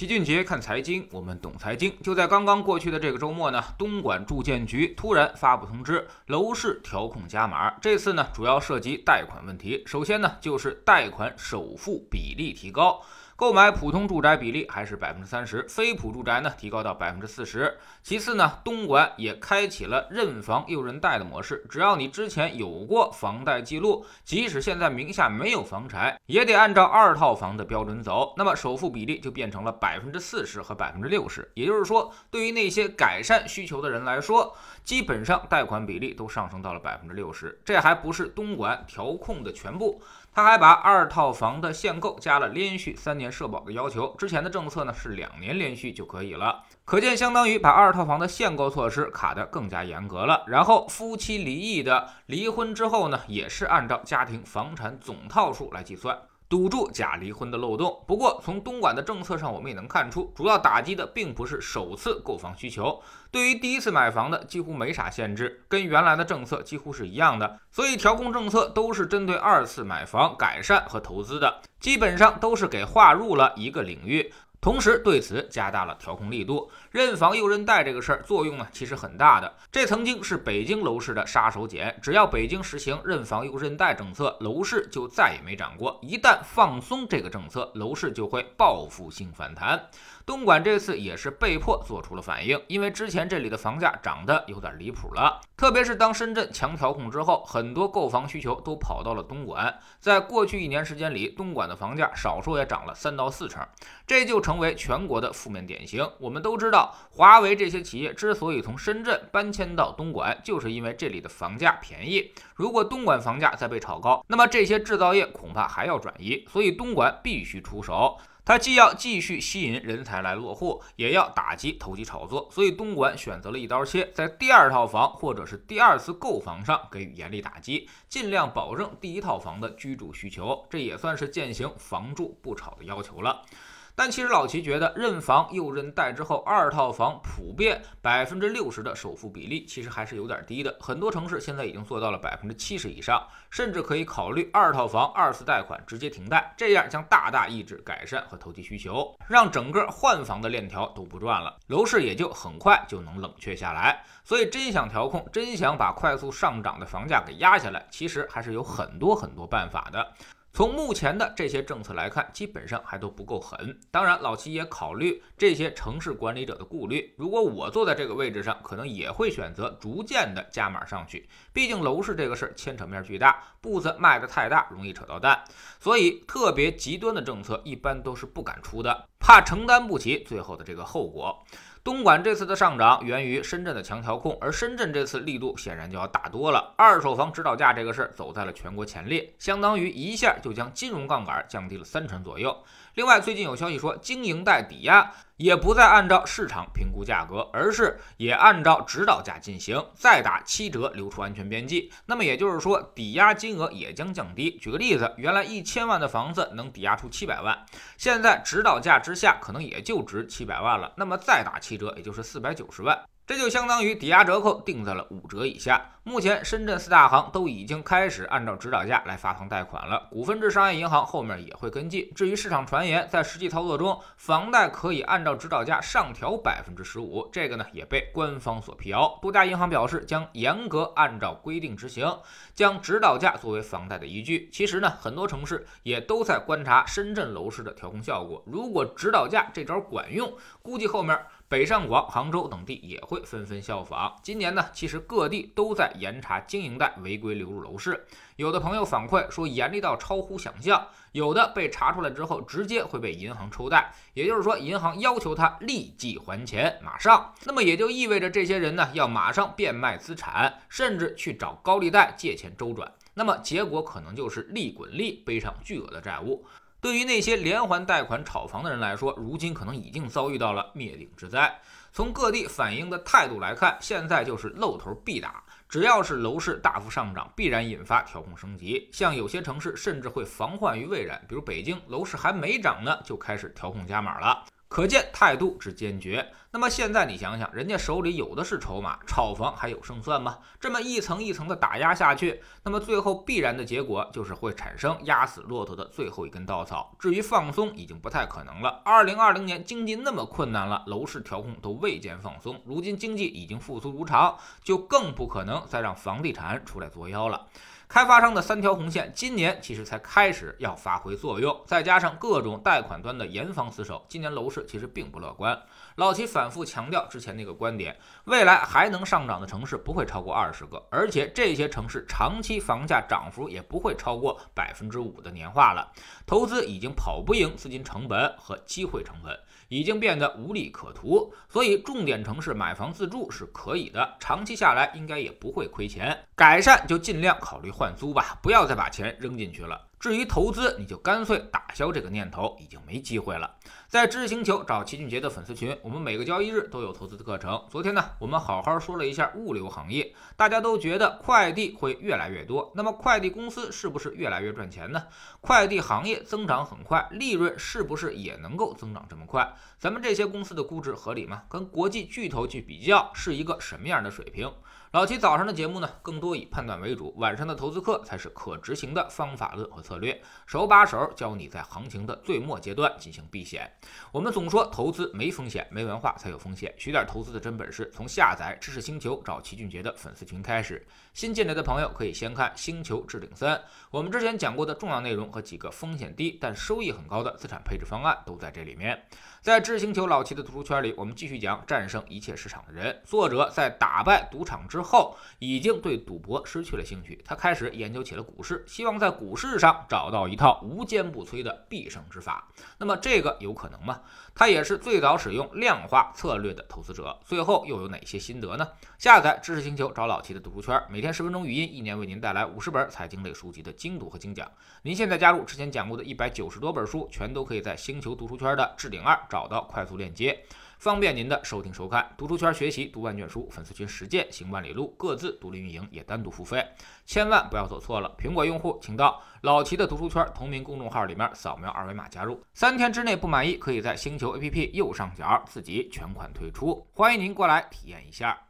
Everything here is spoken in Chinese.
齐俊杰看财经，我们懂财经。就在刚刚过去的这个周末呢，东莞住建局突然发布通知，楼市调控加码。这次呢，主要涉及贷款问题。首先呢，就是贷款首付比例提高。购买普通住宅比例还是百分之三十，非普住宅呢提高到百分之四十。其次呢，东莞也开启了认房又认贷的模式，只要你之前有过房贷记录，即使现在名下没有房产，也得按照二套房的标准走，那么首付比例就变成了百分之四十和百分之六十。也就是说，对于那些改善需求的人来说，基本上贷款比例都上升到了百分之六十。这还不是东莞调控的全部。他还把二套房的限购加了连续三年社保的要求，之前的政策呢是两年连续就可以了，可见相当于把二套房的限购措施卡得更加严格了。然后夫妻离异的离婚之后呢，也是按照家庭房产总套数来计算。堵住假离婚的漏洞。不过，从东莞的政策上，我们也能看出，主要打击的并不是首次购房需求。对于第一次买房的，几乎没啥限制，跟原来的政策几乎是一样的。所以，调控政策都是针对二次买房改善和投资的，基本上都是给划入了一个领域。同时对此加大了调控力度，认房又认贷这个事儿作用呢，其实很大的。这曾经是北京楼市的杀手锏，只要北京实行认房又认贷政策，楼市就再也没涨过。一旦放松这个政策，楼市就会报复性反弹。东莞这次也是被迫做出了反应，因为之前这里的房价涨得有点离谱了，特别是当深圳强调控之后，很多购房需求都跑到了东莞。在过去一年时间里，东莞的房价少说也涨了三到四成，这就成成为全国的负面典型。我们都知道，华为这些企业之所以从深圳搬迁到东莞，就是因为这里的房价便宜。如果东莞房价再被炒高，那么这些制造业恐怕还要转移，所以东莞必须出手。它既要继续吸引人才来落户，也要打击投机炒作，所以东莞选择了一刀切，在第二套房或者是第二次购房上给予严厉打击，尽量保证第一套房的居住需求，这也算是践行房住不炒的要求了。但其实老齐觉得，认房又认贷之后，二套房普遍百分之六十的首付比例，其实还是有点低的。很多城市现在已经做到了百分之七十以上，甚至可以考虑二套房二次贷款直接停贷，这样将大大抑制改善和投机需求，让整个换房的链条都不转了，楼市也就很快就能冷却下来。所以，真想调控，真想把快速上涨的房价给压下来，其实还是有很多很多办法的。从目前的这些政策来看，基本上还都不够狠。当然，老齐也考虑这些城市管理者的顾虑。如果我坐在这个位置上，可能也会选择逐渐的加码上去。毕竟楼市这个事儿牵扯面巨大，步子迈得太大，容易扯到蛋。所以，特别极端的政策一般都是不敢出的，怕承担不起最后的这个后果。东莞这次的上涨源于深圳的强调控，而深圳这次力度显然就要大多了。二手房指导价这个事儿走在了全国前列，相当于一下就将金融杠杆降低了三成左右。另外，最近有消息说，经营贷抵押也不再按照市场评估价格，而是也按照指导价进行，再打七折，留出安全边际。那么也就是说，抵押金额也将降低。举个例子，原来一千万的房子能抵押出七百万，现在指导价之下可能也就值七百万了。那么再打七折，也就是四百九十万。这就相当于抵押折扣定在了五折以下。目前，深圳四大行都已经开始按照指导价来发放贷款了，股份制商业银行后面也会跟进。至于市场传言，在实际操作中，房贷可以按照指导价上调百分之十五，这个呢也被官方所辟谣。多家银行表示将严格按照规定执行，将指导价作为房贷的依据。其实呢，很多城市也都在观察深圳楼市的调控效果。如果指导价这招管用，估计后面。北上广、杭州等地也会纷纷效仿。今年呢，其实各地都在严查经营贷违规流入楼市。有的朋友反馈说，严厉到超乎想象。有的被查出来之后，直接会被银行抽贷，也就是说，银行要求他立即还钱，马上。那么也就意味着这些人呢，要马上变卖资产，甚至去找高利贷借钱周转。那么结果可能就是利滚利，背上巨额的债务。对于那些连环贷款炒房的人来说，如今可能已经遭遇到了灭顶之灾。从各地反映的态度来看，现在就是露头必打，只要是楼市大幅上涨，必然引发调控升级。像有些城市甚至会防患于未然，比如北京，楼市还没涨呢，就开始调控加码了。可见态度之坚决。那么现在你想想，人家手里有的是筹码，炒房还有胜算吗？这么一层一层的打压下去，那么最后必然的结果就是会产生压死骆驼的最后一根稻草。至于放松，已经不太可能了。二零二零年经济那么困难了，楼市调控都未见放松，如今经济已经复苏如常，就更不可能再让房地产出来作妖了。开发商的三条红线今年其实才开始要发挥作用，再加上各种贷款端的严防死守，今年楼市其实并不乐观。老齐反反复强调之前那个观点，未来还能上涨的城市不会超过二十个，而且这些城市长期房价涨幅也不会超过百分之五的年化了。投资已经跑不赢资金成本和机会成本。已经变得无利可图，所以重点城市买房自住是可以的，长期下来应该也不会亏钱。改善就尽量考虑换租吧，不要再把钱扔进去了。至于投资，你就干脆打消这个念头，已经没机会了。在知识星球找齐俊杰的粉丝群，我们每个交易日都有投资的课程。昨天呢，我们好好说了一下物流行业，大家都觉得快递会越来越多，那么快递公司是不是越来越赚钱呢？快递行业增长很快，利润是不是也能够增长这么快？咱们这些公司的估值合理吗？跟国际巨头去比较，是一个什么样的水平？老齐早上的节目呢，更多以判断为主；晚上的投资课才是可执行的方法论和策略，手把手教你在行情的最末阶段进行避险。我们总说投资没风险，没文化才有风险。学点投资的真本事，从下载知识星球找齐俊杰的粉丝群开始。新进来的朋友可以先看《星球置顶三》，我们之前讲过的重要内容和几个风险低但收益很高的资产配置方案都在这里面。在知识星球老齐的读书圈里，我们继续讲战胜一切市场的人。作者在打败赌场之之后，已经对赌博失去了兴趣，他开始研究起了股市，希望在股市上找到一套无坚不摧的必胜之法。那么这个有可能吗？他也是最早使用量化策略的投资者。最后又有哪些心得呢？下载知识星球找老齐的读书圈，每天十分钟语音，一年为您带来五十本财经类书籍的精读和精讲。您现在加入之前讲过的一百九十多本书，全都可以在星球读书圈的置顶二。找到快速链接，方便您的收听收看。读书圈学习读万卷书，粉丝群实践行万里路，各自独立运营也单独付费，千万不要走错了。苹果用户请到老齐的读书圈同名公众号里面扫描二维码加入，三天之内不满意可以在星球 APP 右上角自己全款退出，欢迎您过来体验一下。